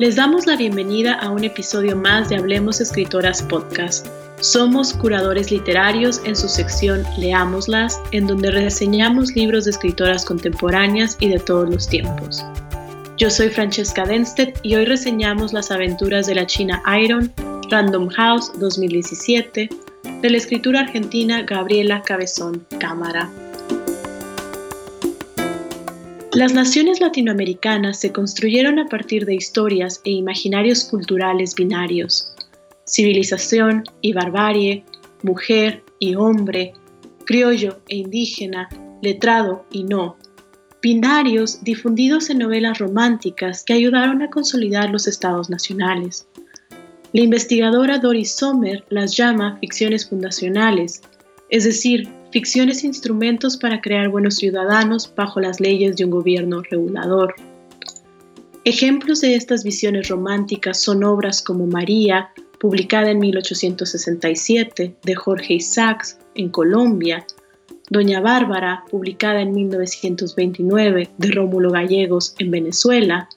Les damos la bienvenida a un episodio más de Hablemos Escritoras Podcast. Somos curadores literarios en su sección Leámoslas, en donde reseñamos libros de escritoras contemporáneas y de todos los tiempos. Yo soy Francesca Denstedt y hoy reseñamos las aventuras de la China Iron, Random House 2017, de la escritura argentina Gabriela Cabezón Cámara. Las naciones latinoamericanas se construyeron a partir de historias e imaginarios culturales binarios. Civilización y barbarie, mujer y hombre, criollo e indígena, letrado y no. Binarios difundidos en novelas románticas que ayudaron a consolidar los estados nacionales. La investigadora Doris Sommer las llama ficciones fundacionales, es decir, ficciones instrumentos para crear buenos ciudadanos bajo las leyes de un gobierno regulador. Ejemplos de estas visiones románticas son obras como María, publicada en 1867, de Jorge Isaacs, en Colombia, Doña Bárbara, publicada en 1929, de Rómulo Gallegos, en Venezuela,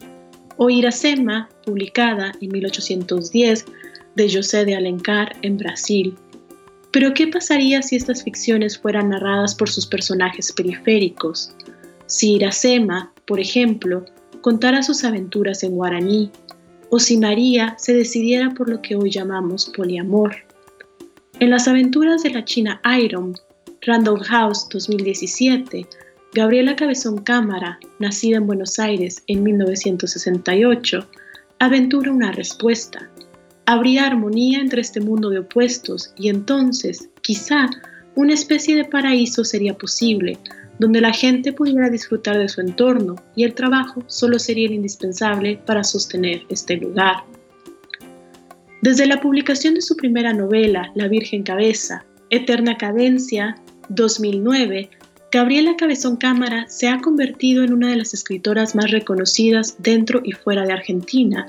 o Iracema, publicada en 1810, de José de Alencar, en Brasil. Pero ¿qué pasaría si estas ficciones fueran narradas por sus personajes periféricos? Si Iracema, por ejemplo, contara sus aventuras en guaraní, o si María se decidiera por lo que hoy llamamos poliamor. En las aventuras de la China Iron, Random House 2017, Gabriela Cabezón Cámara, nacida en Buenos Aires en 1968, aventura una respuesta, Habría armonía entre este mundo de opuestos y entonces, quizá, una especie de paraíso sería posible, donde la gente pudiera disfrutar de su entorno y el trabajo solo sería el indispensable para sostener este lugar. Desde la publicación de su primera novela, La Virgen Cabeza, Eterna Cadencia, 2009, Gabriela Cabezón Cámara se ha convertido en una de las escritoras más reconocidas dentro y fuera de Argentina,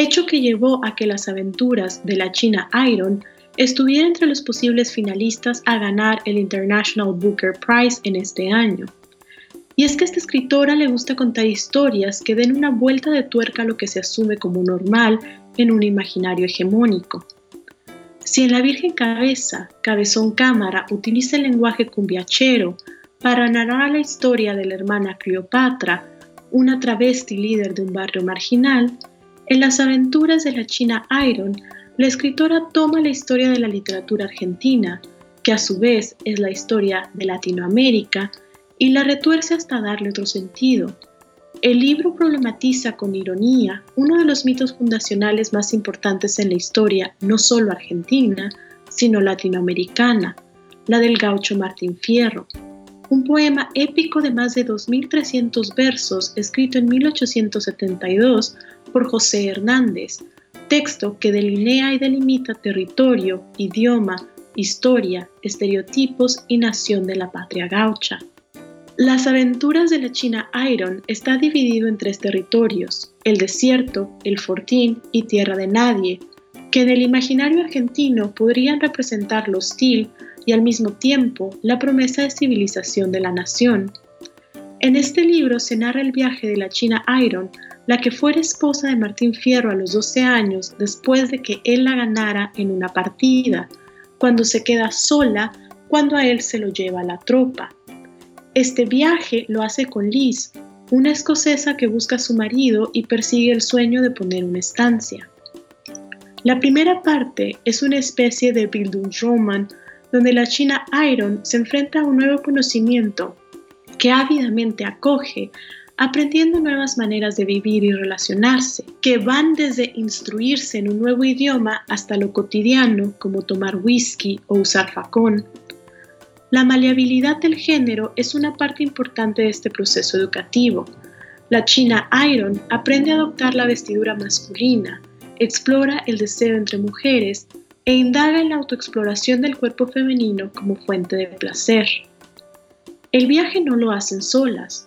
hecho que llevó a que las aventuras de la China Iron estuviera entre los posibles finalistas a ganar el International Booker Prize en este año. Y es que a esta escritora le gusta contar historias que den una vuelta de tuerca a lo que se asume como normal en un imaginario hegemónico. Si en La Virgen Cabeza, Cabezón Cámara utiliza el lenguaje cumbiachero para narrar la historia de la hermana Cleopatra, una travesti líder de un barrio marginal, en las aventuras de la China Iron, la escritora toma la historia de la literatura argentina, que a su vez es la historia de Latinoamérica, y la retuerce hasta darle otro sentido. El libro problematiza con ironía uno de los mitos fundacionales más importantes en la historia, no solo argentina, sino latinoamericana, la del gaucho Martín Fierro, un poema épico de más de 2.300 versos escrito en 1872 por José Hernández, texto que delinea y delimita territorio, idioma, historia, estereotipos y nación de la patria gaucha. Las aventuras de la China Iron está dividido en tres territorios, el desierto, el fortín y tierra de nadie, que en el imaginario argentino podrían representar lo hostil y al mismo tiempo la promesa de civilización de la nación. En este libro se narra el viaje de la China Iron, la que fuera esposa de Martín Fierro a los 12 años después de que él la ganara en una partida, cuando se queda sola cuando a él se lo lleva la tropa. Este viaje lo hace con Liz, una escocesa que busca a su marido y persigue el sueño de poner una estancia. La primera parte es una especie de Bildungsroman donde la China Iron se enfrenta a un nuevo conocimiento que ávidamente acoge, aprendiendo nuevas maneras de vivir y relacionarse, que van desde instruirse en un nuevo idioma hasta lo cotidiano, como tomar whisky o usar facón. La maleabilidad del género es una parte importante de este proceso educativo. La China Iron aprende a adoptar la vestidura masculina, explora el deseo entre mujeres e indaga en la autoexploración del cuerpo femenino como fuente de placer. El viaje no lo hacen solas.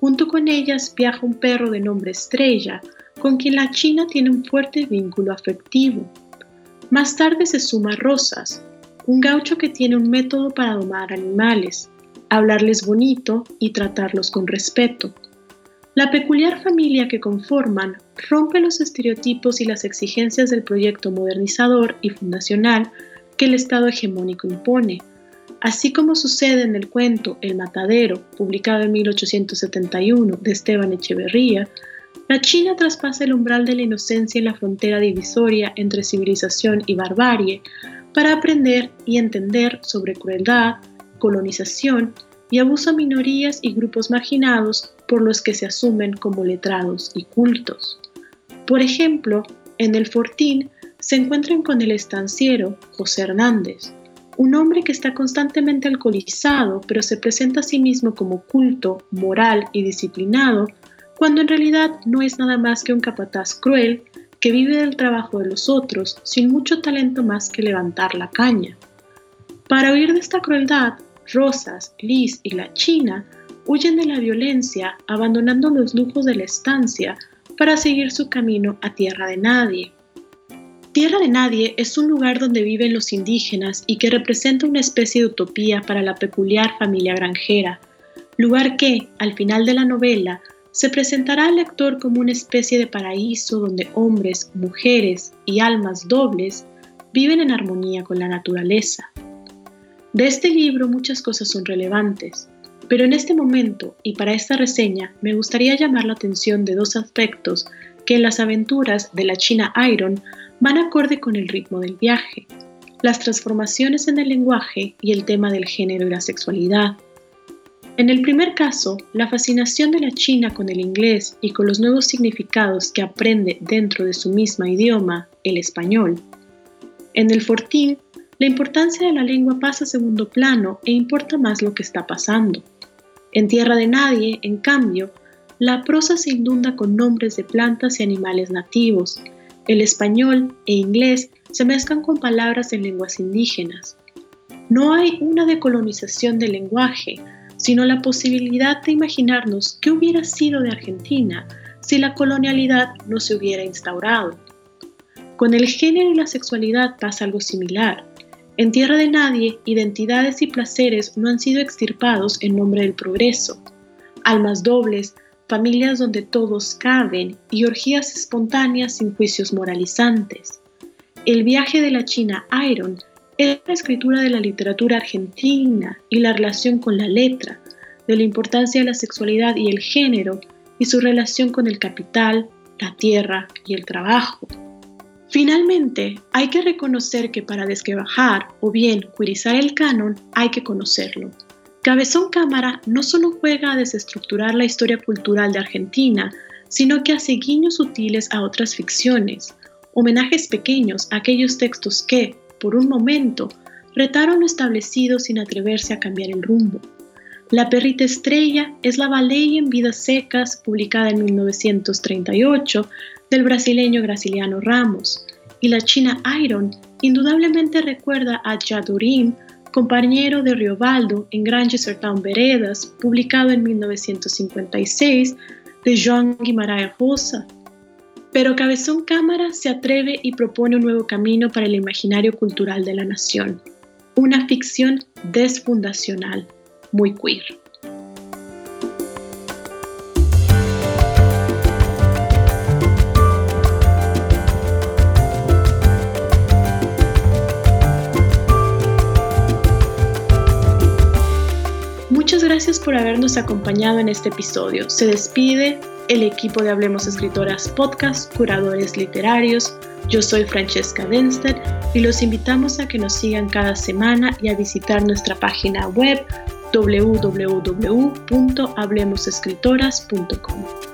Junto con ellas viaja un perro de nombre Estrella, con quien la China tiene un fuerte vínculo afectivo. Más tarde se suma Rosas, un gaucho que tiene un método para domar animales, hablarles bonito y tratarlos con respeto. La peculiar familia que conforman rompe los estereotipos y las exigencias del proyecto modernizador y fundacional que el Estado hegemónico impone, así como sucede en el cuento El Matadero, publicado en 1871 de Esteban Echeverría, la China traspasa el umbral de la inocencia y la frontera divisoria entre civilización y barbarie para aprender y entender sobre crueldad, colonización y abuso a minorías y grupos marginados por los que se asumen como letrados y cultos. Por ejemplo, en el Fortín se encuentran con el estanciero José Hernández, un hombre que está constantemente alcoholizado, pero se presenta a sí mismo como culto, moral y disciplinado, cuando en realidad no es nada más que un capataz cruel que vive del trabajo de los otros sin mucho talento más que levantar la caña. Para huir de esta crueldad, Rosas, Liz y la China huyen de la violencia, abandonando los lujos de la estancia para seguir su camino a Tierra de Nadie. Tierra de Nadie es un lugar donde viven los indígenas y que representa una especie de utopía para la peculiar familia granjera, lugar que, al final de la novela, se presentará al lector como una especie de paraíso donde hombres, mujeres y almas dobles viven en armonía con la naturaleza. De este libro muchas cosas son relevantes, pero en este momento y para esta reseña me gustaría llamar la atención de dos aspectos que en las aventuras de la China Iron van acorde con el ritmo del viaje, las transformaciones en el lenguaje y el tema del género y la sexualidad. En el primer caso, la fascinación de la China con el inglés y con los nuevos significados que aprende dentro de su misma idioma, el español. En el Fortín, la importancia de la lengua pasa a segundo plano e importa más lo que está pasando. En Tierra de Nadie, en cambio, la prosa se inunda con nombres de plantas y animales nativos. El español e inglés se mezclan con palabras de lenguas indígenas. No hay una decolonización del lenguaje, sino la posibilidad de imaginarnos qué hubiera sido de Argentina si la colonialidad no se hubiera instaurado. Con el género y la sexualidad pasa algo similar. En tierra de nadie, identidades y placeres no han sido extirpados en nombre del progreso. Almas dobles, familias donde todos caben y orgías espontáneas sin juicios moralizantes. El viaje de la China Iron es la escritura de la literatura argentina y la relación con la letra, de la importancia de la sexualidad y el género y su relación con el capital, la tierra y el trabajo. Finalmente, hay que reconocer que para desquebajar o bien curizar el canon hay que conocerlo. Cabezón Cámara no solo juega a desestructurar la historia cultural de Argentina, sino que hace guiños sutiles a otras ficciones, homenajes pequeños a aquellos textos que, por un momento, retaron lo establecido sin atreverse a cambiar el rumbo. La perrita estrella es la baleia en vidas secas, publicada en 1938, del brasileño Graciliano Ramos, y la china Iron indudablemente recuerda a Yadurim, compañero de Riobaldo en Gran Town Veredas, publicado en 1956 de Joan Guimarães Rosa. Pero Cabezón Cámara se atreve y propone un nuevo camino para el imaginario cultural de la nación, una ficción desfundacional, muy queer. Gracias por habernos acompañado en este episodio. Se despide el equipo de Hablemos Escritoras Podcast, curadores literarios. Yo soy Francesca Denstedt y los invitamos a que nos sigan cada semana y a visitar nuestra página web www.hablemosescritoras.com.